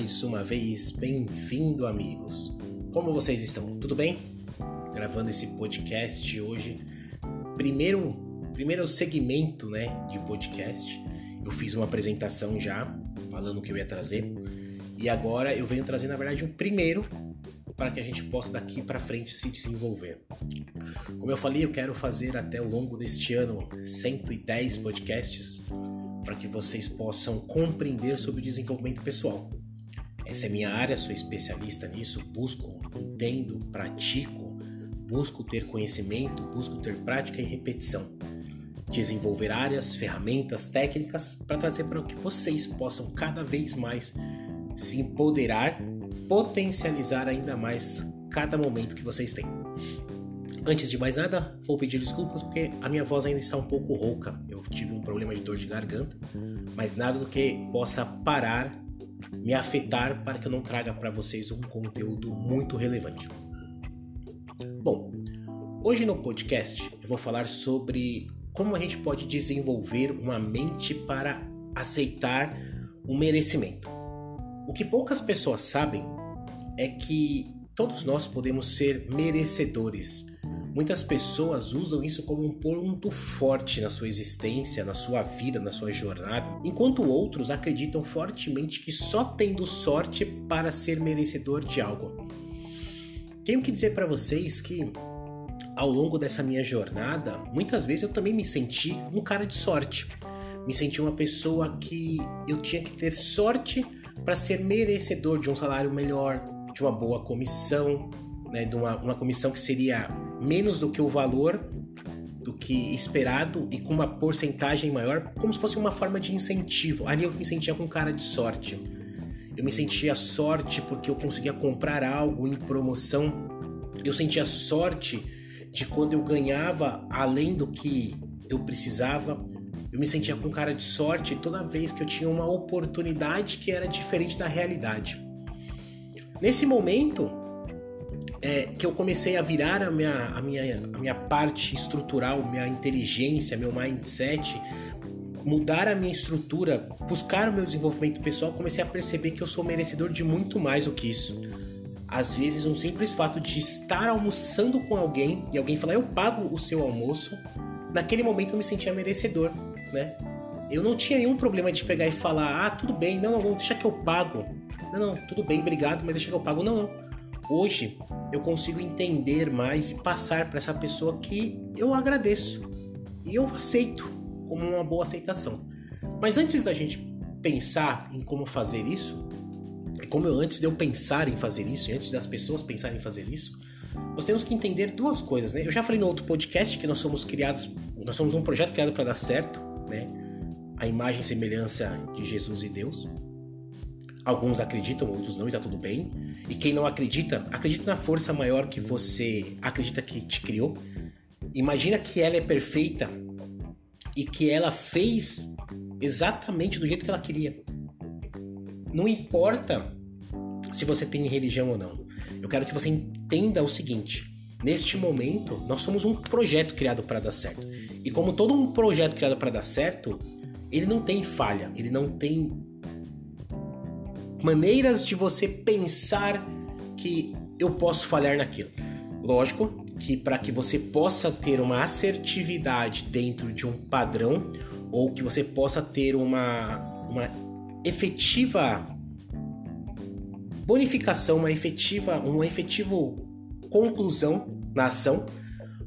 mais uma vez. Bem-vindo, amigos. Como vocês estão? Tudo bem? Gravando esse podcast hoje. Primeiro, primeiro segmento, né, de podcast. Eu fiz uma apresentação já falando o que eu ia trazer. E agora eu venho trazer, na verdade, o primeiro para que a gente possa daqui para frente se desenvolver. Como eu falei, eu quero fazer até ao longo deste ano 110 podcasts para que vocês possam compreender sobre o desenvolvimento pessoal. Essa é minha área, sou especialista nisso, busco, entendo, pratico, busco ter conhecimento, busco ter prática e repetição. Desenvolver áreas, ferramentas, técnicas para trazer para que vocês possam cada vez mais se empoderar, potencializar ainda mais cada momento que vocês têm. Antes de mais nada, vou pedir desculpas porque a minha voz ainda está um pouco rouca. Eu tive um problema de dor de garganta, mas nada do que possa parar, me afetar para que eu não traga para vocês um conteúdo muito relevante. Bom, hoje no podcast eu vou falar sobre como a gente pode desenvolver uma mente para aceitar o merecimento. O que poucas pessoas sabem é que todos nós podemos ser merecedores Muitas pessoas usam isso como um ponto forte na sua existência, na sua vida, na sua jornada, enquanto outros acreditam fortemente que só tendo sorte para ser merecedor de algo. Tenho que dizer para vocês que ao longo dessa minha jornada, muitas vezes eu também me senti um cara de sorte. Me senti uma pessoa que eu tinha que ter sorte para ser merecedor de um salário melhor, de uma boa comissão, né, de uma, uma comissão que seria menos do que o valor do que esperado e com uma porcentagem maior, como se fosse uma forma de incentivo. Ali eu me sentia com cara de sorte. Eu me sentia sorte porque eu conseguia comprar algo em promoção. Eu sentia sorte de quando eu ganhava além do que eu precisava. Eu me sentia com cara de sorte toda vez que eu tinha uma oportunidade que era diferente da realidade. Nesse momento, é, que eu comecei a virar a minha, a, minha, a minha parte estrutural, minha inteligência, meu mindset, mudar a minha estrutura, buscar o meu desenvolvimento pessoal, comecei a perceber que eu sou merecedor de muito mais do que isso. Às vezes, um simples fato de estar almoçando com alguém e alguém falar eu pago o seu almoço, naquele momento eu me sentia merecedor, né? Eu não tinha nenhum problema de pegar e falar, ah, tudo bem, não, não, deixa que eu pago. Não, não, tudo bem, obrigado, mas deixa que eu pago. Não, não. Hoje eu consigo entender mais e passar para essa pessoa que eu agradeço e eu aceito como uma boa aceitação. Mas antes da gente pensar em como fazer isso, como eu antes de eu pensar em fazer isso e antes das pessoas pensarem em fazer isso, nós temos que entender duas coisas, né? Eu já falei no outro podcast que nós somos criados, nós somos um projeto criado para dar certo, né? A imagem e semelhança de Jesus e Deus. Alguns acreditam, outros não, e tá tudo bem. E quem não acredita, acredita na força maior que você acredita que te criou. Imagina que ela é perfeita e que ela fez exatamente do jeito que ela queria. Não importa se você tem religião ou não. Eu quero que você entenda o seguinte: neste momento, nós somos um projeto criado para dar certo. E como todo um projeto criado para dar certo, ele não tem falha, ele não tem maneiras de você pensar que eu posso falhar naquilo. Lógico que para que você possa ter uma assertividade dentro de um padrão ou que você possa ter uma, uma efetiva bonificação, uma efetiva, uma efetiva conclusão na ação,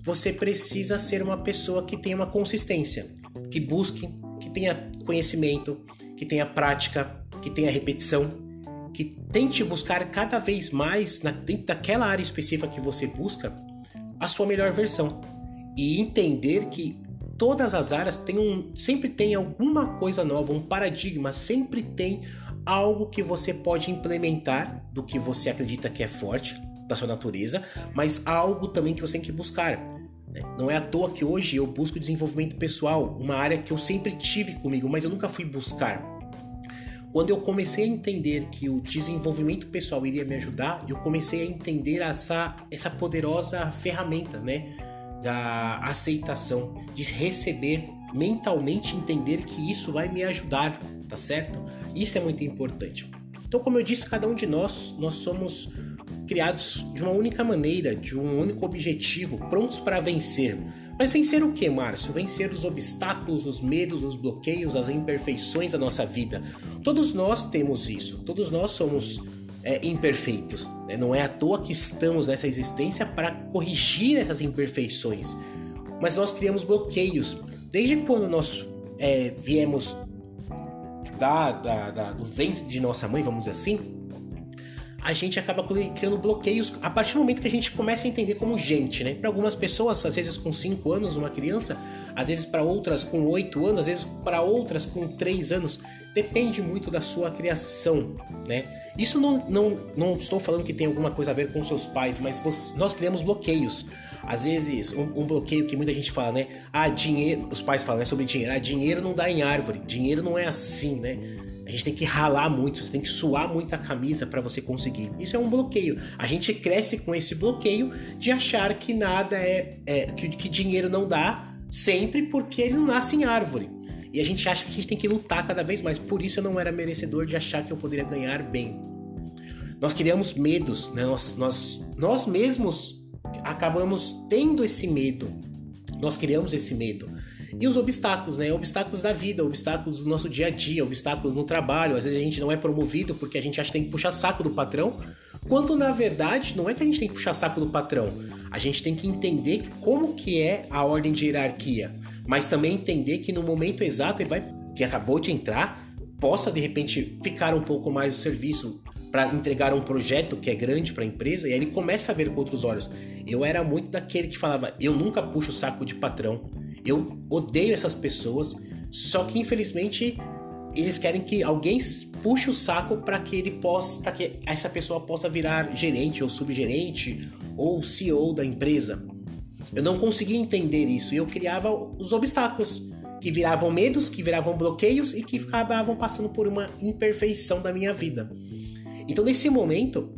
você precisa ser uma pessoa que tenha uma consistência, que busque, que tenha conhecimento, que tenha prática, que tenha repetição, que tente buscar cada vez mais, na, dentro daquela área específica que você busca, a sua melhor versão. E entender que todas as áreas têm um, sempre tem alguma coisa nova, um paradigma, sempre tem algo que você pode implementar do que você acredita que é forte, da sua natureza, mas algo também que você tem que buscar. Né? Não é à toa que hoje eu busco desenvolvimento pessoal, uma área que eu sempre tive comigo, mas eu nunca fui buscar. Quando eu comecei a entender que o desenvolvimento pessoal iria me ajudar, eu comecei a entender essa, essa poderosa ferramenta, né? Da aceitação, de receber mentalmente, entender que isso vai me ajudar, tá certo? Isso é muito importante. Então, como eu disse, cada um de nós, nós somos criados de uma única maneira, de um único objetivo, prontos para vencer. Mas vencer o que, Márcio? Vencer os obstáculos, os medos, os bloqueios, as imperfeições da nossa vida. Todos nós temos isso, todos nós somos é, imperfeitos. Né? Não é à toa que estamos nessa existência para corrigir essas imperfeições. Mas nós criamos bloqueios. Desde quando nós é, viemos da, da, da, do ventre de nossa mãe, vamos dizer assim, a gente acaba criando bloqueios a partir do momento que a gente começa a entender como gente, né? Para algumas pessoas, às vezes com 5 anos, uma criança, às vezes para outras com 8 anos, às vezes para outras com 3 anos, depende muito da sua criação, né? Isso não, não, não estou falando que tem alguma coisa a ver com seus pais, mas nós criamos bloqueios. Às vezes, um, um, bloqueio que muita gente fala, né? Ah, dinheiro. Os pais falam né, sobre dinheiro. Ah, dinheiro não dá em árvore. Dinheiro não é assim, né? A gente tem que ralar muito, você tem que suar muito a camisa para você conseguir. Isso é um bloqueio. A gente cresce com esse bloqueio de achar que nada é, é que, que dinheiro não dá sempre porque ele não nasce em árvore. E a gente acha que a gente tem que lutar cada vez mais. Por isso eu não era merecedor de achar que eu poderia ganhar bem. Nós criamos medos, né? nós, nós, nós mesmos acabamos tendo esse medo. Nós criamos esse medo. E os obstáculos, né? Obstáculos da vida, obstáculos do nosso dia a dia, obstáculos no trabalho. Às vezes a gente não é promovido porque a gente acha que tem que puxar saco do patrão. Quando na verdade não é que a gente tem que puxar saco do patrão. A gente tem que entender como que é a ordem de hierarquia. Mas também entender que no momento exato ele vai. que acabou de entrar, possa de repente ficar um pouco mais o serviço para entregar um projeto que é grande para a empresa, e aí ele começa a ver com outros olhos. Eu era muito daquele que falava: eu nunca puxo saco de patrão, eu odeio essas pessoas, só que infelizmente eles querem que alguém puxe o saco para que ele possa, para que essa pessoa possa virar gerente ou subgerente ou CEO da empresa. Eu não conseguia entender isso e eu criava os obstáculos que viravam medos, que viravam bloqueios e que acabavam passando por uma imperfeição da minha vida. Então, nesse momento,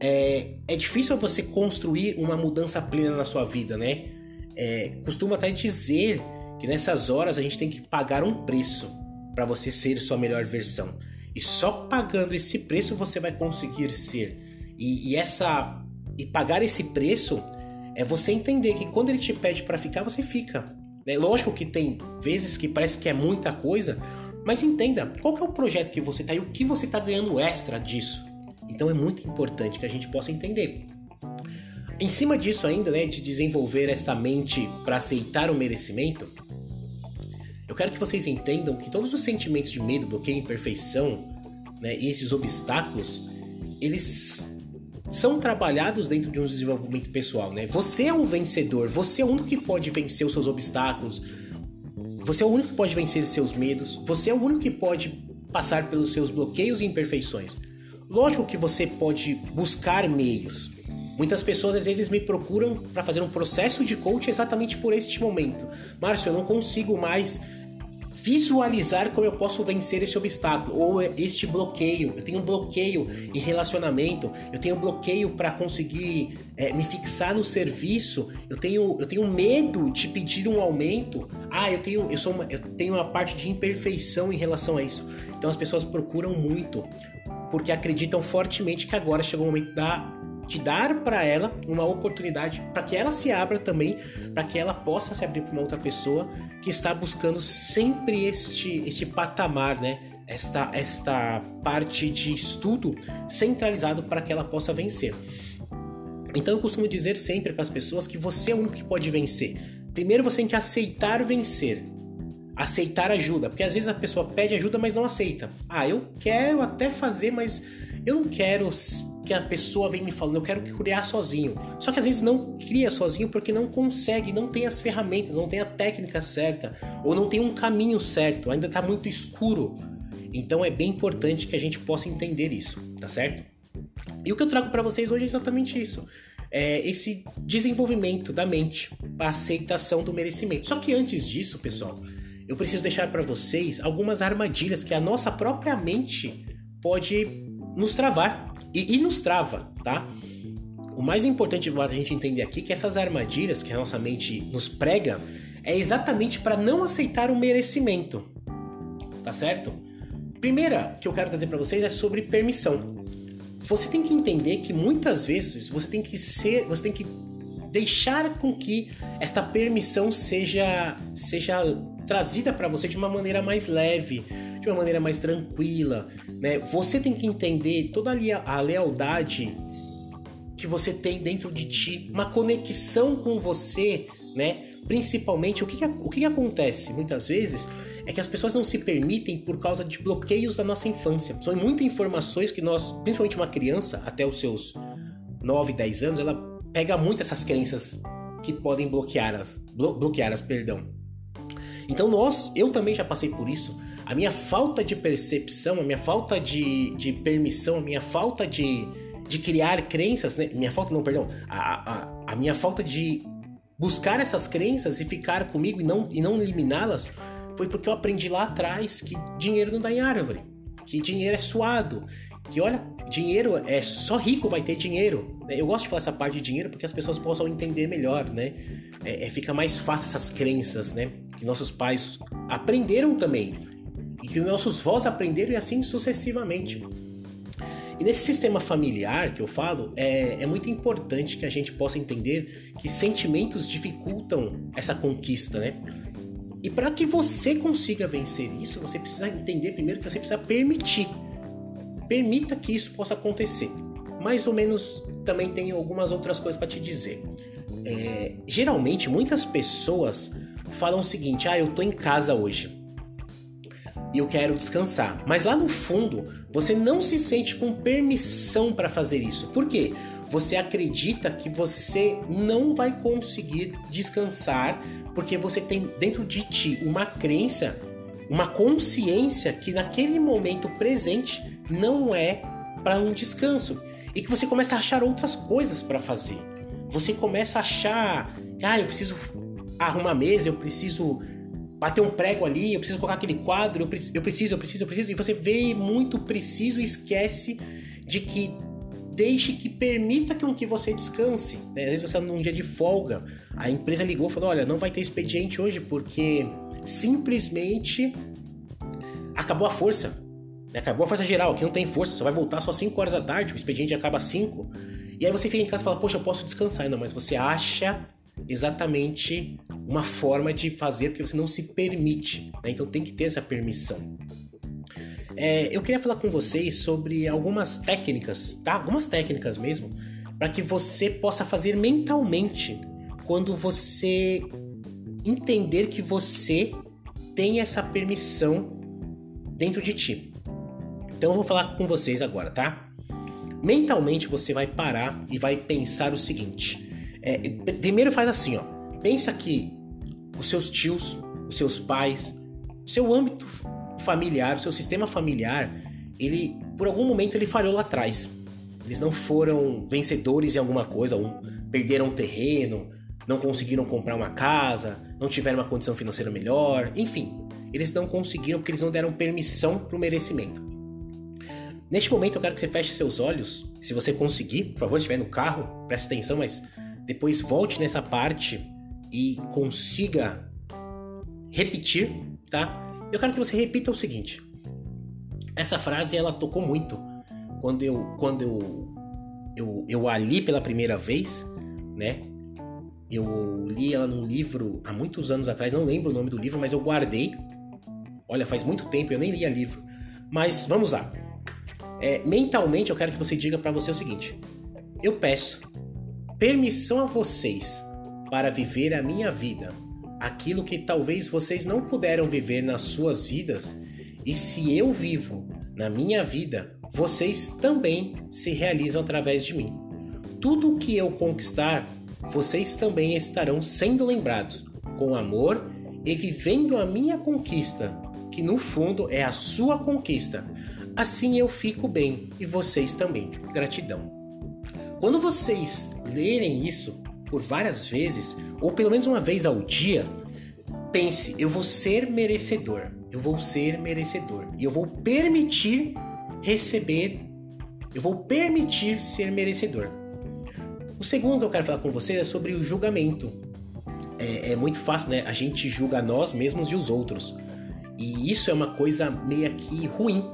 é, é difícil você construir uma mudança plena na sua vida, né? É, costuma até dizer que nessas horas a gente tem que pagar um preço para você ser sua melhor versão. E só pagando esse preço você vai conseguir ser. E, e essa e pagar esse preço é você entender que quando ele te pede para ficar, você fica. É lógico que tem vezes que parece que é muita coisa, mas entenda qual é o projeto que você tá e o que você está ganhando extra disso. Então é muito importante que a gente possa entender. Em cima disso ainda, né, de desenvolver esta mente para aceitar o merecimento, eu quero que vocês entendam que todos os sentimentos de medo, bloqueio, imperfeição, né, e esses obstáculos, eles são trabalhados dentro de um desenvolvimento pessoal, né? Você é um vencedor, você é o único que pode vencer os seus obstáculos, você é o único que pode vencer seus medos, você é o único que pode passar pelos seus bloqueios e imperfeições. Lógico que você pode buscar meios, Muitas pessoas às vezes me procuram para fazer um processo de coach exatamente por este momento. Márcio, eu não consigo mais visualizar como eu posso vencer esse obstáculo ou este bloqueio. Eu tenho um bloqueio em relacionamento, eu tenho um bloqueio para conseguir é, me fixar no serviço, eu tenho, eu tenho medo de pedir um aumento. Ah, eu tenho, eu sou uma, eu tenho uma parte de imperfeição em relação a isso. Então as pessoas procuram muito porque acreditam fortemente que agora chegou o momento da de dar para ela uma oportunidade para que ela se abra também, para que ela possa se abrir para uma outra pessoa que está buscando sempre este este patamar, né? Esta esta parte de estudo centralizado para que ela possa vencer. Então eu costumo dizer sempre para as pessoas que você é o único que pode vencer. Primeiro você tem que aceitar vencer. Aceitar ajuda, porque às vezes a pessoa pede ajuda, mas não aceita. Ah, eu quero até fazer, mas eu não quero que a pessoa vem me falando, eu quero criar sozinho. Só que às vezes não cria sozinho porque não consegue, não tem as ferramentas, não tem a técnica certa, ou não tem um caminho certo, ainda está muito escuro. Então é bem importante que a gente possa entender isso, tá certo? E o que eu trago para vocês hoje é exatamente isso. É esse desenvolvimento da mente, a aceitação do merecimento. Só que antes disso, pessoal, eu preciso deixar para vocês algumas armadilhas que a nossa própria mente pode nos travar e, e nos trava, tá? O mais importante para a gente entender aqui é que essas armadilhas que a nossa mente nos prega é exatamente para não aceitar o merecimento, tá certo? primeira que eu quero trazer para vocês é sobre permissão. Você tem que entender que muitas vezes você tem que ser, você tem que deixar com que esta permissão seja seja trazida para você de uma maneira mais leve, de uma maneira mais tranquila, né? Você tem que entender toda a lealdade que você tem dentro de ti, uma conexão com você, né? Principalmente, o que, o que acontece muitas vezes é que as pessoas não se permitem por causa de bloqueios da nossa infância. São muitas informações que nós, principalmente uma criança, até os seus 9, 10 anos, ela pega muito essas crenças que podem bloquear as, blo, bloquear as, perdão. Então nós, eu também já passei por isso. A minha falta de percepção, a minha falta de, de permissão, a minha falta de, de criar crenças, né? Minha falta, não, perdão. A, a, a minha falta de buscar essas crenças e ficar comigo e não, e não eliminá-las foi porque eu aprendi lá atrás que dinheiro não dá em árvore, que dinheiro é suado, que olha, dinheiro é só rico vai ter dinheiro. Eu gosto de falar essa parte de dinheiro porque as pessoas possam entender melhor, né? É, é, fica mais fácil essas crenças, né? Que nossos pais aprenderam também que nossos vós aprenderam e assim sucessivamente. E nesse sistema familiar que eu falo, é, é muito importante que a gente possa entender que sentimentos dificultam essa conquista, né? E para que você consiga vencer isso, você precisa entender primeiro que você precisa permitir. Permita que isso possa acontecer. Mais ou menos também tem algumas outras coisas para te dizer. É, geralmente, muitas pessoas falam o seguinte: ah, eu tô em casa hoje e eu quero descansar. Mas lá no fundo, você não se sente com permissão para fazer isso. Por quê? Você acredita que você não vai conseguir descansar porque você tem dentro de ti uma crença, uma consciência que naquele momento presente não é para um descanso e que você começa a achar outras coisas para fazer. Você começa a achar, ah, eu preciso arrumar mesa, eu preciso bater um prego ali, eu preciso colocar aquele quadro, eu, preciso, eu preciso, eu preciso, e você vê muito preciso e esquece de que deixe que permita com que você descanse. Né? Às vezes você está num dia de folga, a empresa ligou e falou: olha, não vai ter expediente hoje porque simplesmente acabou a força. Né? Acabou a força geral, aqui não tem força, só vai voltar só 5 horas da tarde, o expediente acaba às 5. E aí você fica em casa e fala, poxa, eu posso descansar. Não, mas você acha exatamente uma forma de fazer porque você não se permite. Né? Então tem que ter essa permissão. É, eu queria falar com vocês sobre algumas técnicas, tá? Algumas técnicas mesmo, para que você possa fazer mentalmente quando você entender que você tem essa permissão dentro de ti. Então eu vou falar com vocês agora, tá? Mentalmente você vai parar e vai pensar o seguinte. É, primeiro faz assim, ó. Pensa que os seus tios, os seus pais, seu âmbito familiar, o seu sistema familiar, ele por algum momento ele falhou lá atrás. Eles não foram vencedores em alguma coisa, um, perderam um terreno, não conseguiram comprar uma casa, não tiveram uma condição financeira melhor, enfim, eles não conseguiram porque eles não deram permissão para o merecimento. Neste momento eu quero que você feche seus olhos, se você conseguir, por favor, estiver no carro, preste atenção, mas depois volte nessa parte e consiga repetir, tá? Eu quero que você repita o seguinte. Essa frase ela tocou muito quando eu quando eu eu, eu a li pela primeira vez, né? Eu li ela num livro há muitos anos atrás, não lembro o nome do livro, mas eu guardei. Olha, faz muito tempo, eu nem lia livro. Mas vamos lá. É, mentalmente eu quero que você diga para você o seguinte: eu peço permissão a vocês para viver a minha vida aquilo que talvez vocês não puderam viver nas suas vidas, e se eu vivo na minha vida, vocês também se realizam através de mim. Tudo o que eu conquistar, vocês também estarão sendo lembrados com amor e vivendo a minha conquista, que no fundo é a sua conquista. Assim eu fico bem e vocês também. Gratidão. Quando vocês lerem isso, por várias vezes, ou pelo menos uma vez ao dia, pense: eu vou ser merecedor, eu vou ser merecedor, e eu vou permitir receber, eu vou permitir ser merecedor. O segundo que eu quero falar com vocês é sobre o julgamento. É, é muito fácil, né? A gente julga nós mesmos e os outros. E isso é uma coisa meio que ruim,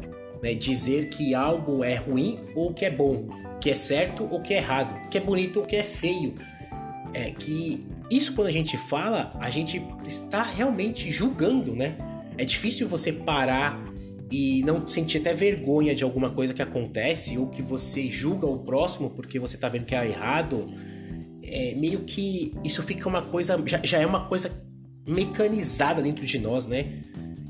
né? Dizer que algo é ruim ou que é bom, que é certo ou que é errado, que é bonito ou que é feio. É que isso quando a gente fala, a gente está realmente julgando, né? É difícil você parar e não sentir até vergonha de alguma coisa que acontece ou que você julga o próximo porque você tá vendo que é errado. É meio que isso fica uma coisa, já, já é uma coisa mecanizada dentro de nós, né?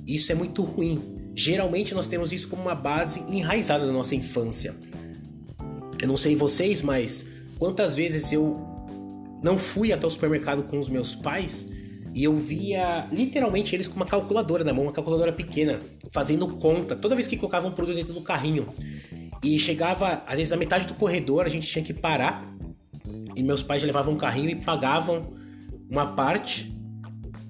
Isso é muito ruim. Geralmente nós temos isso como uma base enraizada da nossa infância. Eu não sei vocês, mas quantas vezes eu não fui até o supermercado com os meus pais e eu via literalmente eles com uma calculadora na mão, uma calculadora pequena, fazendo conta, toda vez que colocavam um produto dentro do carrinho. E chegava, às vezes, na metade do corredor, a gente tinha que parar. E meus pais levavam um carrinho e pagavam uma parte.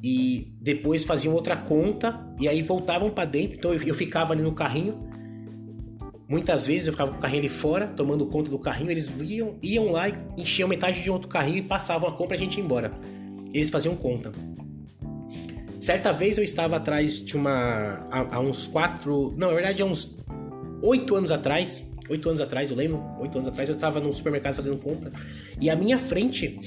E depois faziam outra conta. E aí voltavam para dentro. Então eu ficava ali no carrinho Muitas vezes eu ficava com o carrinho ali fora, tomando conta do carrinho, eles iam, iam lá enchiam metade de outro carrinho e passavam a compra e a gente ia embora. Eles faziam conta. Certa vez eu estava atrás de uma. Há, há uns quatro. Não, na verdade, há uns oito anos atrás. Oito anos atrás, eu lembro. Oito anos atrás eu estava no supermercado fazendo compra. E à minha frente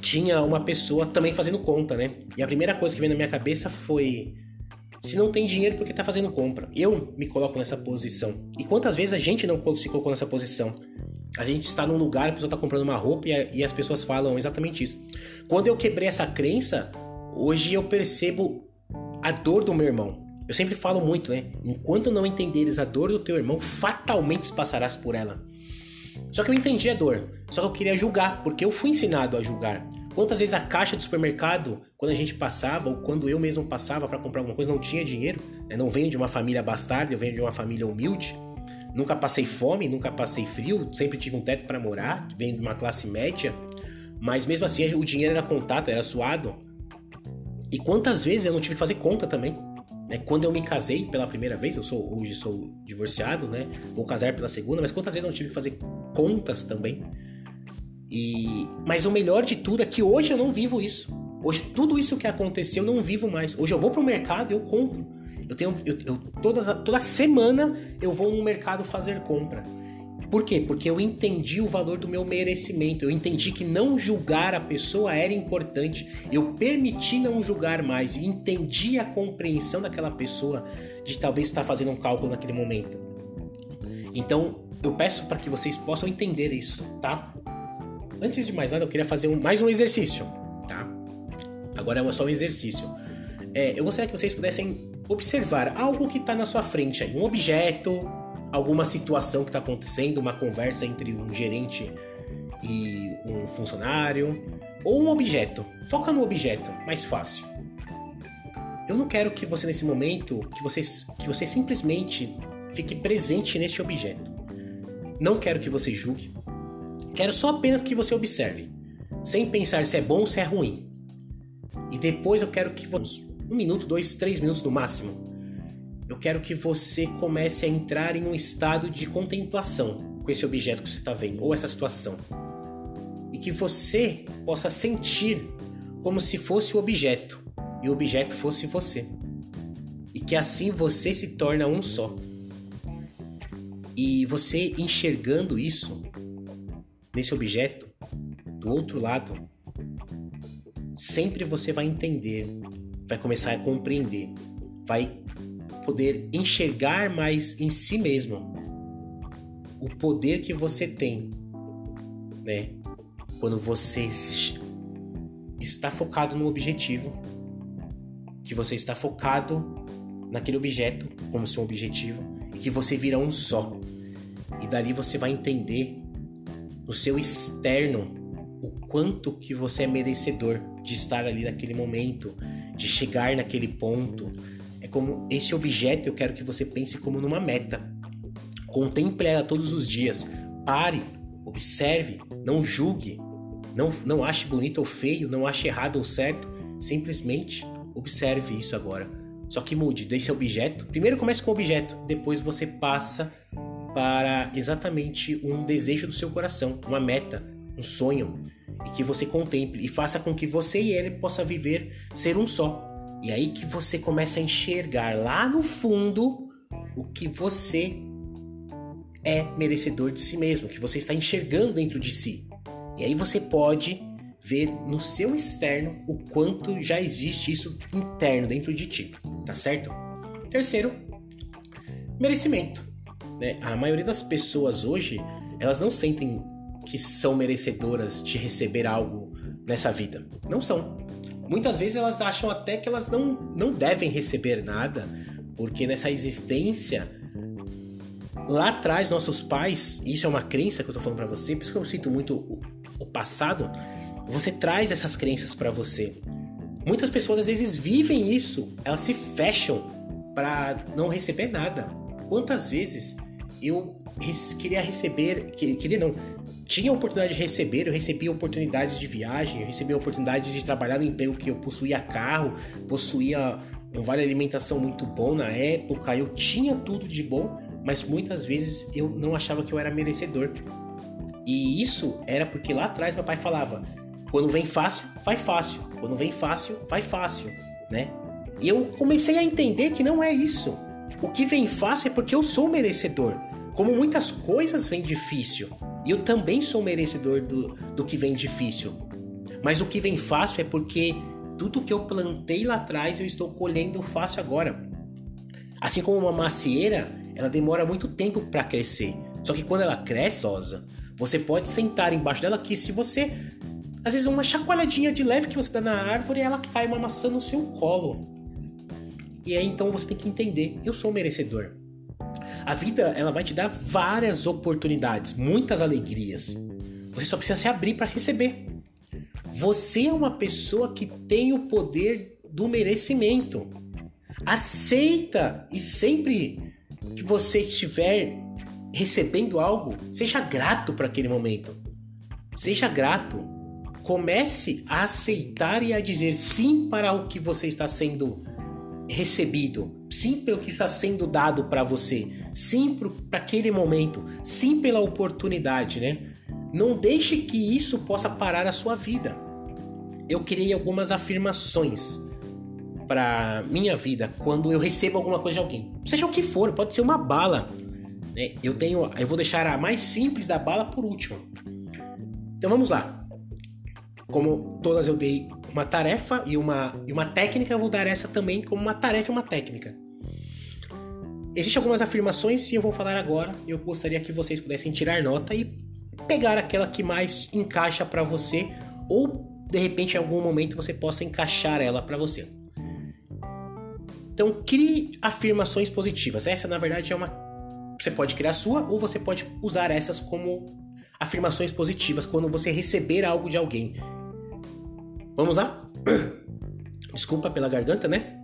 tinha uma pessoa também fazendo conta, né? E a primeira coisa que veio na minha cabeça foi se não tem dinheiro porque tá fazendo compra. Eu me coloco nessa posição. E quantas vezes a gente não se colocou nessa posição? A gente está num lugar, a pessoa tá comprando uma roupa e, as pessoas falam exatamente isso. Quando eu quebrei essa crença, hoje eu percebo a dor do meu irmão. Eu sempre falo muito, né? Enquanto não entenderes a dor do teu irmão, fatalmente passarás por ela. Só que eu entendi a dor. Só que eu queria julgar, porque eu fui ensinado a julgar. Quantas vezes a caixa do supermercado, quando a gente passava, ou quando eu mesmo passava para comprar alguma coisa, não tinha dinheiro? Né? Não venho de uma família bastarda, eu venho de uma família humilde. Nunca passei fome, nunca passei frio, sempre tive um teto para morar, venho de uma classe média. Mas mesmo assim, o dinheiro era contato, era suado. E quantas vezes eu não tive que fazer conta também? Né? Quando eu me casei pela primeira vez, eu sou hoje sou divorciado, né? Vou casar pela segunda, mas quantas vezes eu não tive que fazer contas também? E mas o melhor de tudo é que hoje eu não vivo isso. Hoje tudo isso que aconteceu eu não vivo mais. Hoje eu vou pro mercado eu compro. Eu tenho eu, eu, toda toda semana eu vou no mercado fazer compra. Por quê? Porque eu entendi o valor do meu merecimento. Eu entendi que não julgar a pessoa era importante. Eu permiti não julgar mais e entendi a compreensão daquela pessoa de talvez estar fazendo um cálculo naquele momento. Então, eu peço para que vocês possam entender isso, tá? Antes de mais nada, eu queria fazer um, mais um exercício, tá? Agora é só um exercício. É, eu gostaria que vocês pudessem observar algo que está na sua frente aí, um objeto, alguma situação que está acontecendo, uma conversa entre um gerente e um funcionário, ou um objeto. Foca no objeto, mais fácil. Eu não quero que você nesse momento, que você, que você simplesmente fique presente neste objeto. Não quero que você julgue, Quero só apenas que você observe, sem pensar se é bom ou se é ruim. E depois eu quero que você. Um minuto, dois, três minutos no máximo. Eu quero que você comece a entrar em um estado de contemplação com esse objeto que você está vendo, ou essa situação. E que você possa sentir como se fosse o objeto e o objeto fosse você. E que assim você se torna um só. E você enxergando isso, nesse objeto, do outro lado, sempre você vai entender, vai começar a compreender, vai poder enxergar mais em si mesmo o poder que você tem, né? Quando você está focado no objetivo, que você está focado naquele objeto como seu objetivo e que você vira um só. E dali você vai entender no seu externo o quanto que você é merecedor de estar ali naquele momento, de chegar naquele ponto. É como esse objeto eu quero que você pense como numa meta. Contemple ela todos os dias. Pare, observe, não julgue, não, não ache bonito ou feio, não ache errado ou certo. Simplesmente observe isso agora. Só que mude desse objeto. Primeiro comece com o objeto, depois você passa para exatamente um desejo do seu coração, uma meta, um sonho, e que você contemple e faça com que você e ele possa viver ser um só. E aí que você começa a enxergar lá no fundo o que você é merecedor de si mesmo, que você está enxergando dentro de si. E aí você pode ver no seu externo o quanto já existe isso interno dentro de ti, tá certo? Terceiro, merecimento. Né? A maioria das pessoas hoje, elas não sentem que são merecedoras de receber algo nessa vida. Não são. Muitas vezes elas acham até que elas não, não devem receber nada, porque nessa existência, lá atrás, nossos pais, e isso é uma crença que eu tô falando para você, por isso que eu sinto muito o, passado, você traz essas crenças para você. Muitas pessoas às vezes vivem isso, elas se fecham para não receber nada. Quantas vezes eu queria receber, queria não, tinha a oportunidade de receber, eu recebia oportunidades de viagem, eu recebia oportunidades de trabalhar no emprego que eu possuía carro, possuía um vale alimentação muito bom na época, eu tinha tudo de bom, mas muitas vezes eu não achava que eu era merecedor. E isso era porque lá atrás meu pai falava: quando vem fácil, vai fácil. Quando vem fácil, vai fácil, né? E eu comecei a entender que não é isso. O que vem fácil é porque eu sou merecedor. Como muitas coisas vêm difícil. Eu também sou merecedor do, do que vem difícil. Mas o que vem fácil é porque tudo que eu plantei lá atrás eu estou colhendo fácil agora. Assim como uma macieira, ela demora muito tempo para crescer. Só que quando ela cresce, você pode sentar embaixo dela que se você às vezes uma chacoalhadinha de leve que você dá na árvore, ela cai uma maçã no seu colo. E aí então você tem que entender, eu sou merecedor. A vida, ela vai te dar várias oportunidades, muitas alegrias. Você só precisa se abrir para receber. Você é uma pessoa que tem o poder do merecimento. Aceita e sempre que você estiver recebendo algo, seja grato para aquele momento. Seja grato. Comece a aceitar e a dizer sim para o que você está sendo recebido, sim pelo que está sendo dado para você, sim para aquele momento, sim pela oportunidade, né? Não deixe que isso possa parar a sua vida. Eu criei algumas afirmações para minha vida quando eu recebo alguma coisa de alguém, seja o que for, pode ser uma bala. Né? Eu tenho, eu vou deixar a mais simples da bala por último. Então vamos lá. Como todas eu dei uma tarefa e uma, e uma técnica, eu vou dar essa também como uma tarefa e uma técnica. Existem algumas afirmações e eu vou falar agora. Eu gostaria que vocês pudessem tirar nota e pegar aquela que mais encaixa para você ou de repente em algum momento você possa encaixar ela para você. Então, crie afirmações positivas. Essa, na verdade, é uma. Você pode criar sua ou você pode usar essas como afirmações positivas quando você receber algo de alguém. Vamos lá? Desculpa pela garganta, né?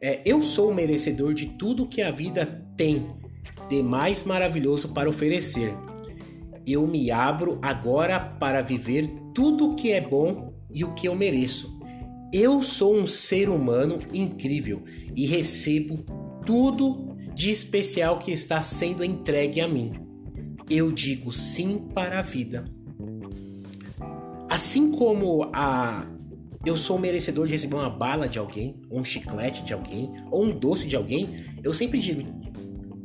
É, eu sou merecedor de tudo que a vida tem de mais maravilhoso para oferecer. Eu me abro agora para viver tudo o que é bom e o que eu mereço. Eu sou um ser humano incrível e recebo tudo de especial que está sendo entregue a mim. Eu digo sim para a vida. Assim como a eu sou merecedor de receber uma bala de alguém, ou um chiclete de alguém, ou um doce de alguém, eu sempre digo,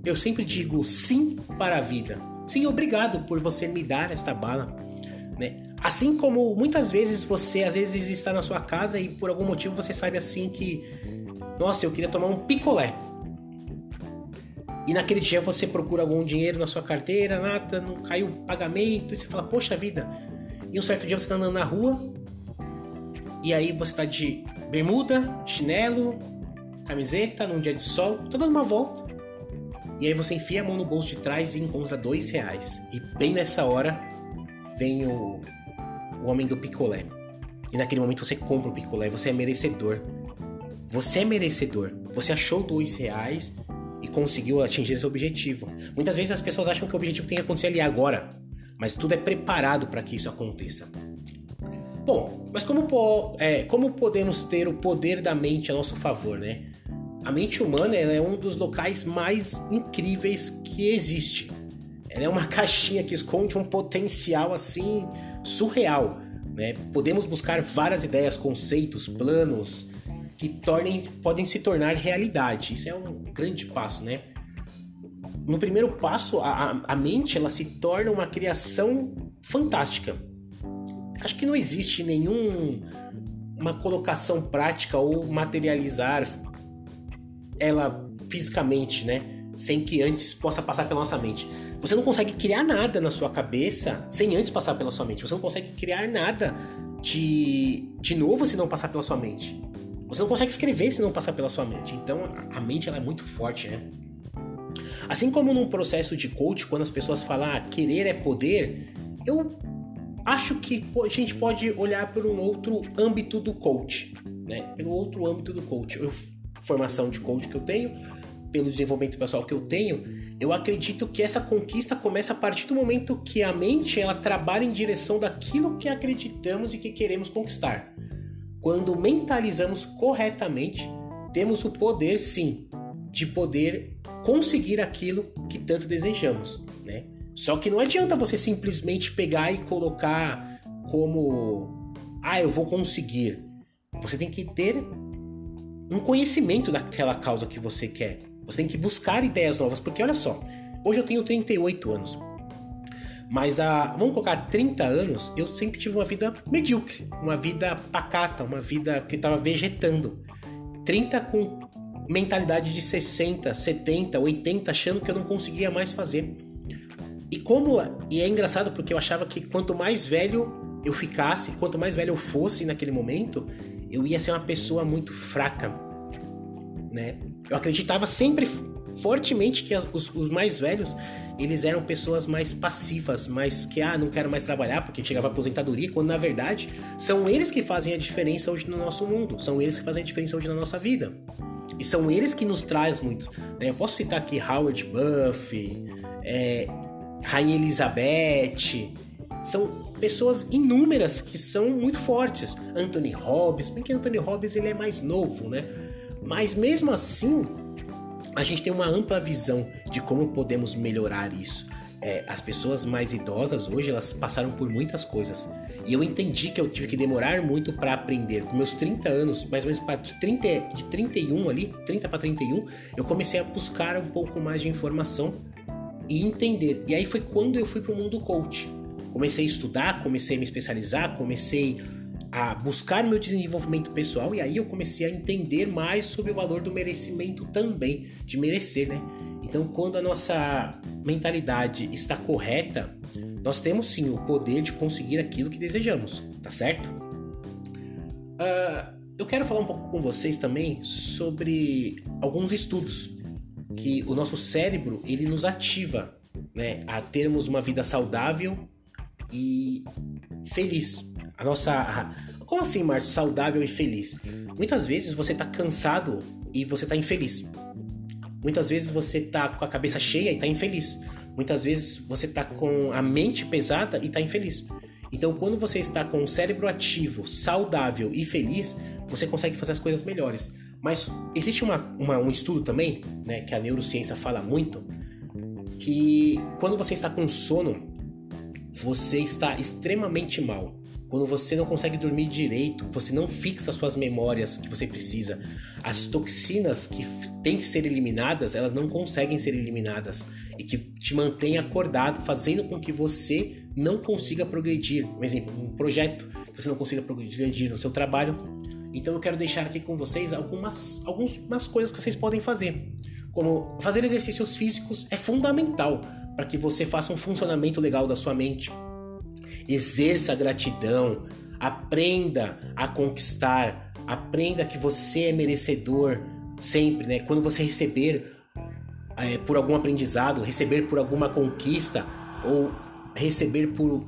eu sempre digo sim para a vida. Sim, obrigado por você me dar esta bala, né? Assim como muitas vezes você às vezes está na sua casa e por algum motivo você sabe assim que nossa, eu queria tomar um picolé. E naquele dia você procura algum dinheiro na sua carteira, nada, não caiu o pagamento, e você fala, poxa vida. E um certo dia você está andando na rua, e aí você tá de bermuda, chinelo, camiseta, num dia de sol, tá dando uma volta. E aí você enfia a mão no bolso de trás e encontra dois reais. E bem nessa hora vem o, o homem do picolé. E naquele momento você compra o picolé, você é merecedor. Você é merecedor. Você achou dois reais e conseguiu atingir esse objetivo. Muitas vezes as pessoas acham que o objetivo tem que acontecer ali agora, mas tudo é preparado para que isso aconteça. Bom, mas como, é, como podemos ter o poder da mente a nosso favor, né? A mente humana é um dos locais mais incríveis que existe. Ela é uma caixinha que esconde um potencial assim surreal. Né? Podemos buscar várias ideias, conceitos, planos que tornem, podem se tornar realidade. Isso é um grande passo, né? No primeiro passo, a, a mente ela se torna uma criação fantástica. Acho que não existe nenhum uma colocação prática ou materializar ela fisicamente, né? Sem que antes possa passar pela nossa mente. Você não consegue criar nada na sua cabeça sem antes passar pela sua mente. Você não consegue criar nada de, de novo se não passar pela sua mente. Você não consegue escrever se não passar pela sua mente. Então a mente ela é muito forte, né? Assim como num processo de coach, quando as pessoas falam ah, querer é poder, eu acho que a gente pode olhar por um outro âmbito do coach, né? Pelo outro âmbito do coach. Eu, formação de coach que eu tenho, pelo desenvolvimento pessoal que eu tenho, eu acredito que essa conquista começa a partir do momento que a mente ela trabalha em direção daquilo que acreditamos e que queremos conquistar. Quando mentalizamos corretamente, temos o poder sim de poder conseguir aquilo que tanto desejamos, né? Só que não adianta você simplesmente pegar e colocar como ah, eu vou conseguir. Você tem que ter um conhecimento daquela causa que você quer. Você tem que buscar ideias novas, porque olha só, hoje eu tenho 38 anos. Mas há, vamos colocar 30 anos, eu sempre tive uma vida medíocre, uma vida pacata, uma vida que estava vegetando. 30 com mentalidade de 60, 70, 80, achando que eu não conseguia mais fazer. E como e é engraçado porque eu achava que quanto mais velho eu ficasse, quanto mais velho eu fosse naquele momento, eu ia ser uma pessoa muito fraca, né? Eu acreditava sempre fortemente que os, os, mais velhos eles eram pessoas mais passivas, mais que ah, não quero mais trabalhar porque chegava a aposentadoria, quando na verdade são eles que fazem a diferença hoje no nosso mundo, são eles que fazem a diferença hoje na nossa vida. E são eles que nos traz muito. Né? Eu posso citar aqui Howard Buffett, é, Rainha Elizabeth, são pessoas inúmeras que são muito fortes. Anthony Robbins, bem que Anthony Robbins ele é mais novo, né? Mas mesmo assim, a gente tem uma ampla visão de como podemos melhorar isso. É, as pessoas mais idosas hoje elas passaram por muitas coisas e eu entendi que eu tive que demorar muito para aprender. Com meus 30 anos, mais ou menos para 30, de 31 ali, 30 para 31, eu comecei a buscar um pouco mais de informação e entender. E aí foi quando eu fui para o mundo coach. Comecei a estudar, comecei a me especializar, comecei a buscar meu desenvolvimento pessoal e aí eu comecei a entender mais sobre o valor do merecimento também, de merecer, né? Então, quando a nossa mentalidade está correta, nós temos sim o poder de conseguir aquilo que desejamos, tá certo? Uh, eu quero falar um pouco com vocês também sobre alguns estudos que o nosso cérebro ele nos ativa, né, a termos uma vida saudável e feliz. A nossa. Como assim, Márcio? Saudável e feliz? Muitas vezes você tá cansado e você tá infeliz. Muitas vezes você tá com a cabeça cheia e tá infeliz. Muitas vezes você tá com a mente pesada e tá infeliz. Então, quando você está com o cérebro ativo, saudável e feliz, você consegue fazer as coisas melhores. Mas existe uma, uma, um estudo também, né, que a neurociência fala muito, que quando você está com sono, você está extremamente mal. Quando você não consegue dormir direito, você não fixa suas memórias que você precisa. As toxinas que têm que ser eliminadas, elas não conseguem ser eliminadas e que te mantém acordado, fazendo com que você não consiga progredir. Por exemplo, um projeto que você não consiga progredir no seu trabalho. Então eu quero deixar aqui com vocês algumas, algumas coisas que vocês podem fazer. Como fazer exercícios físicos é fundamental para que você faça um funcionamento legal da sua mente. Exerça a gratidão, aprenda a conquistar, aprenda que você é merecedor sempre, né? Quando você receber é, por algum aprendizado, receber por alguma conquista ou receber por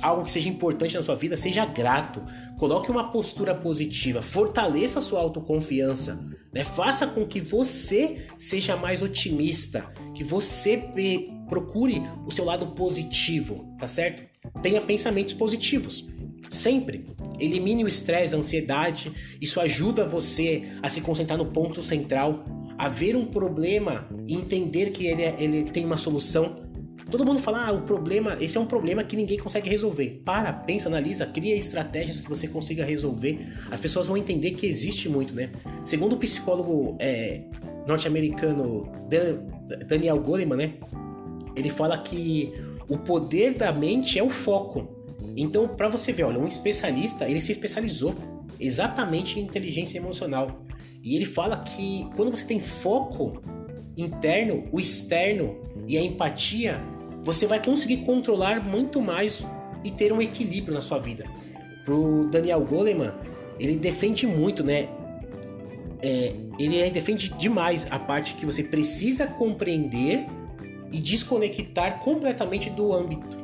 algo que seja importante na sua vida, seja grato. Coloque uma postura positiva, fortaleça a sua autoconfiança, né? Faça com que você seja mais otimista, que você procure o seu lado positivo, tá certo? Tenha pensamentos positivos. Sempre. Elimine o estresse, a ansiedade. Isso ajuda você a se concentrar no ponto central, a ver um problema e entender que ele, é, ele tem uma solução Todo mundo fala, ah, o problema, esse é um problema que ninguém consegue resolver. Para, pensa, analisa, cria estratégias que você consiga resolver. As pessoas vão entender que existe muito, né? Segundo o psicólogo é, norte-americano Daniel Goleman, né? Ele fala que o poder da mente é o foco. Então, para você ver, olha, um especialista, ele se especializou exatamente em inteligência emocional. E ele fala que quando você tem foco interno, o externo e a empatia, você vai conseguir controlar muito mais e ter um equilíbrio na sua vida. Pro Daniel Goleman, ele defende muito, né? É, ele defende demais a parte que você precisa compreender e desconectar completamente do âmbito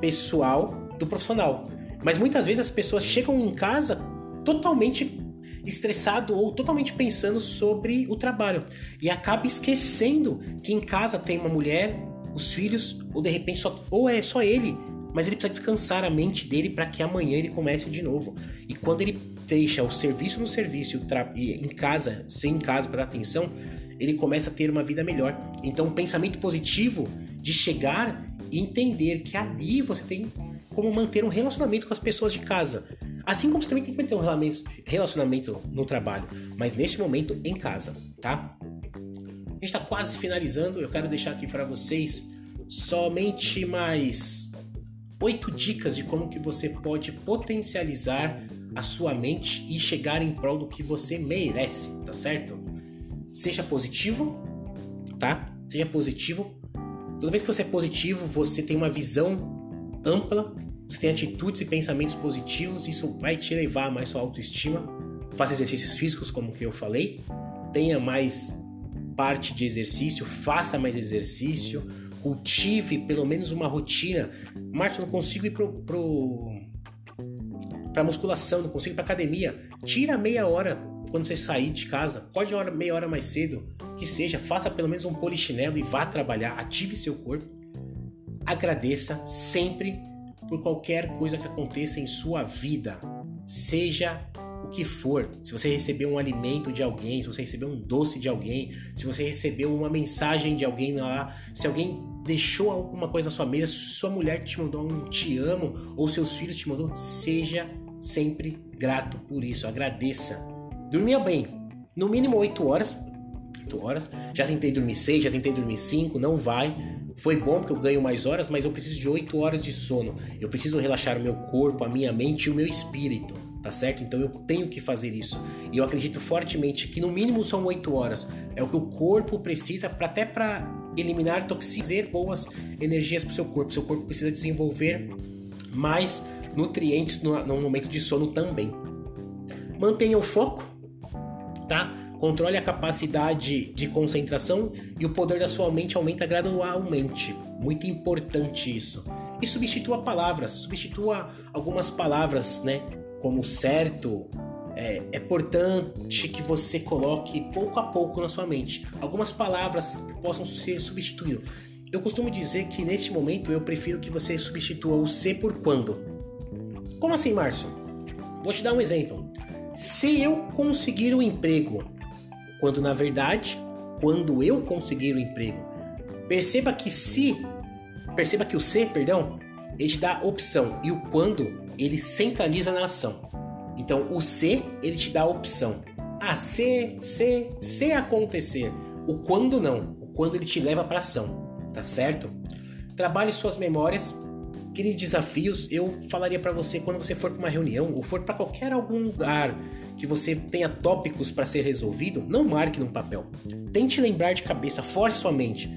pessoal do profissional. Mas muitas vezes as pessoas chegam em casa totalmente estressado ou totalmente pensando sobre o trabalho e acaba esquecendo que em casa tem uma mulher, os filhos ou de repente só ou é só ele, mas ele precisa descansar a mente dele para que amanhã ele comece de novo. E quando ele deixa o serviço no serviço e em casa, sem em casa para atenção, ele começa a ter uma vida melhor. Então, um pensamento positivo de chegar e entender que ali você tem como manter um relacionamento com as pessoas de casa. Assim como você também tem que manter um relacionamento no trabalho, mas neste momento em casa, tá? Está quase finalizando. Eu quero deixar aqui para vocês somente mais oito dicas de como que você pode potencializar a sua mente e chegar em prol do que você merece, tá certo? Seja positivo, tá? Seja positivo. Toda vez que você é positivo, você tem uma visão ampla, você tem atitudes e pensamentos positivos, isso vai te levar a mais sua autoestima. Faça exercícios físicos, como que eu falei. Tenha mais parte de exercício, faça mais exercício, cultive pelo menos uma rotina. Márcio, não consigo ir pro, pro para musculação, não consigo ir para academia. Tira meia hora quando você sair de casa, pode hora, meia hora mais cedo, que seja, faça pelo menos um polichinelo e vá trabalhar, ative seu corpo. Agradeça sempre por qualquer coisa que aconteça em sua vida, seja o que for. Se você recebeu um alimento de alguém, se você recebeu um doce de alguém, se você recebeu uma mensagem de alguém lá, se alguém deixou alguma coisa na sua mesa, sua mulher te mandou um te amo ou seus filhos te mandou, seja sempre grato por isso, agradeça. Dormia bem, no mínimo 8 horas. 8 horas. Já tentei dormir 6, já tentei dormir 5, não vai. Foi bom porque eu ganho mais horas, mas eu preciso de 8 horas de sono. Eu preciso relaxar o meu corpo, a minha mente e o meu espírito, tá certo? Então eu tenho que fazer isso. E eu acredito fortemente que no mínimo são 8 horas. É o que o corpo precisa para até para eliminar toxinas, boas energias para o seu corpo. Seu corpo precisa desenvolver mais nutrientes no, no momento de sono também. Mantenha o foco, tá? Controle a capacidade de concentração e o poder da sua mente aumenta gradualmente. Muito importante isso. E substitua palavras, substitua algumas palavras, né? Como certo. É, é importante que você coloque pouco a pouco na sua mente algumas palavras que possam ser substituídas. Eu costumo dizer que neste momento eu prefiro que você substitua o ser por quando. Como assim, Márcio? Vou te dar um exemplo se eu conseguir o um emprego, quando na verdade, quando eu conseguir o um emprego. Perceba que se, perceba que o se, perdão, ele te dá opção e o quando ele centraliza na ação. Então o se ele te dá a opção. Ah, se, se, se acontecer. O quando não. O quando ele te leva para ação, tá certo? Trabalhe suas memórias aqueles desafios, eu falaria para você quando você for para uma reunião ou for para qualquer algum lugar que você tenha tópicos para ser resolvido, não marque num papel. Tente lembrar de cabeça, force sua mente.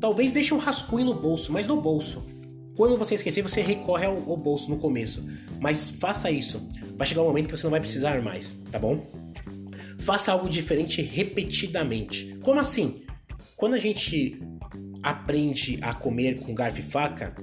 Talvez deixe um rascunho no bolso, mas no bolso. Quando você esquecer, você recorre ao, ao bolso no começo. Mas faça isso. Vai chegar um momento que você não vai precisar mais, tá bom? Faça algo diferente repetidamente. Como assim? Quando a gente aprende a comer com garfo e faca,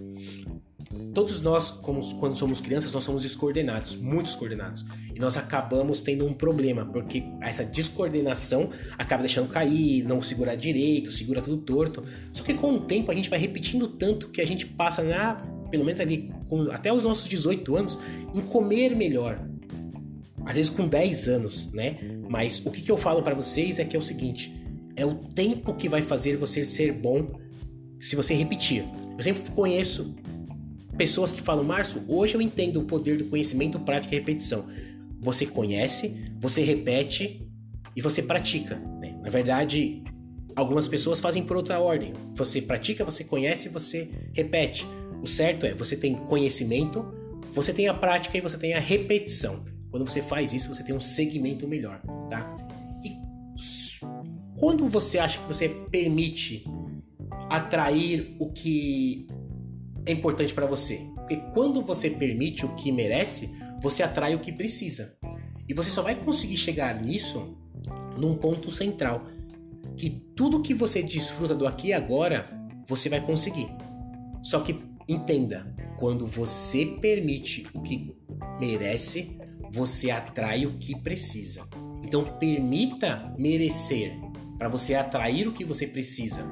Todos nós, como, quando somos crianças, nós somos descoordenados, muito descoordenados. E nós acabamos tendo um problema, porque essa descoordenação acaba deixando cair, não segurar direito, segura tudo torto. Só que com o tempo a gente vai repetindo tanto que a gente passa na, pelo menos ali, com, até os nossos 18 anos, em comer melhor. Às vezes com 10 anos, né? Mas o que, que eu falo para vocês é que é o seguinte: é o tempo que vai fazer você ser bom se você repetir. Eu sempre conheço pessoas que falam, Márcio, hoje eu entendo o poder do conhecimento, prática e repetição. Você conhece, você repete e você pratica. Né? Na verdade, algumas pessoas fazem por outra ordem. Você pratica, você conhece, você repete. O certo é, você tem conhecimento, você tem a prática e você tem a repetição. Quando você faz isso, você tem um segmento melhor, tá? E quando você acha que você permite atrair o que é importante para você? Porque quando você permite o que merece, você atrai o que precisa. E você só vai conseguir chegar nisso num ponto central, que tudo que você desfruta do aqui e agora, você vai conseguir. Só que entenda, quando você permite o que merece, você atrai o que precisa. Então permita merecer para você atrair o que você precisa.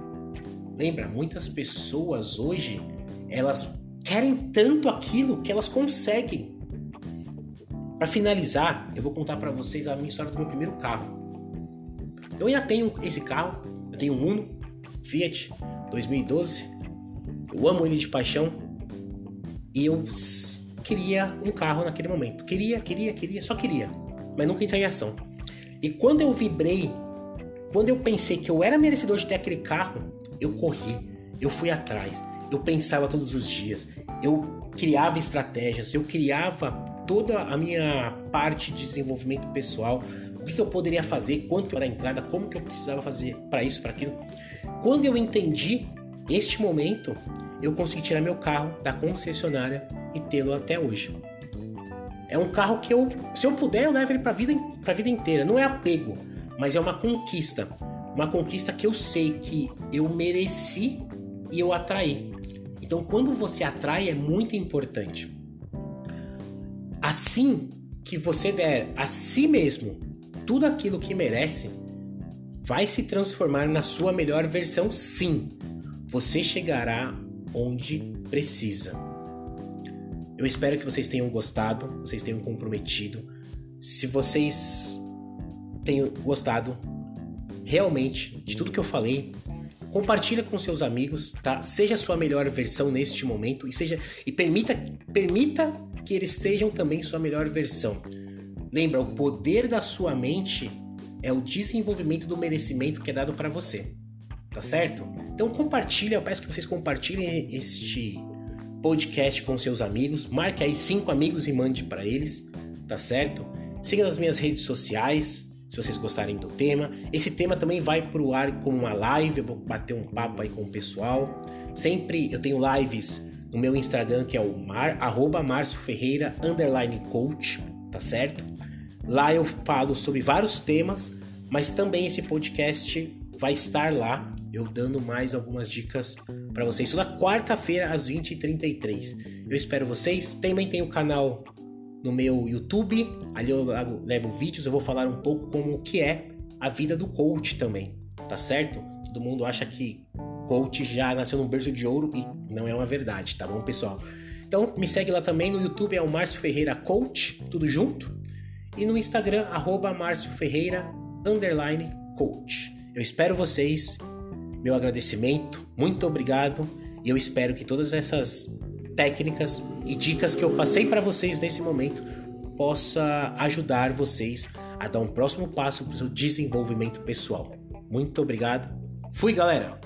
Lembra, muitas pessoas hoje, elas querem tanto aquilo que elas conseguem. Para finalizar, eu vou contar para vocês a minha história do meu primeiro carro. Eu ainda tenho esse carro, eu tenho um Uno Fiat 2012. Eu amo ele de paixão e eu queria um carro naquele momento. Queria, queria, queria, só queria, mas nunca entrei em ação. E quando eu vibrei, quando eu pensei que eu era merecedor de ter aquele carro, eu corri, eu fui atrás, eu pensava todos os dias, eu criava estratégias, eu criava toda a minha parte de desenvolvimento pessoal, o que, eu poderia fazer, quanto era a entrada, como que eu precisava fazer para isso, para aquilo. Quando eu entendi este momento, eu consegui tirar meu carro da concessionária e tê-lo até hoje. É um carro que eu, se eu puder, eu levo ele para vida, a vida inteira. Não é apego, mas é uma conquista. Uma conquista que eu sei que eu mereci e eu atraí. Então, quando você atrai, é muito importante. Assim que você der a si mesmo tudo aquilo que merece, vai se transformar na sua melhor versão, sim. Você chegará onde precisa. Eu espero que vocês tenham gostado, vocês tenham comprometido. Se vocês tenham gostado realmente de tudo que eu falei, compartilha com seus amigos, tá? Seja a sua melhor versão neste momento e seja e permita permita que eles sejam também sua melhor versão. Lembra, o poder da sua mente é o desenvolvimento do merecimento que é dado para você. Tá certo? Então compartilha, eu peço que vocês compartilhem este podcast com seus amigos, marque aí cinco amigos e mande para eles, tá certo? Siga nas minhas redes sociais, se vocês gostarem do tema. Esse tema também vai pro ar como uma live, eu vou bater um papo aí com o pessoal. Sempre eu tenho lives no meu Instagram, que é o mar, arroba Ferreira, underline coach, tá certo? Lá eu falo sobre vários temas, mas também esse podcast vai estar lá, eu dando mais algumas dicas para vocês. Toda quarta-feira, às 20h33. Eu espero vocês. Também tem o canal no meu YouTube, ali eu levo vídeos, eu vou falar um pouco como que é a vida do coach também, tá certo? Todo mundo acha que coach já nasceu num berço de ouro e não é uma verdade, tá bom, pessoal? Então me segue lá também no YouTube, é o Márcio Ferreira Coach, tudo junto e no Instagram, arroba Márcio Ferreira, coach. Eu espero vocês, meu agradecimento, muito obrigado e eu espero que todas essas técnicas e dicas que eu passei para vocês nesse momento possa ajudar vocês a dar um próximo passo para o seu desenvolvimento pessoal. Muito obrigado. Fui, galera!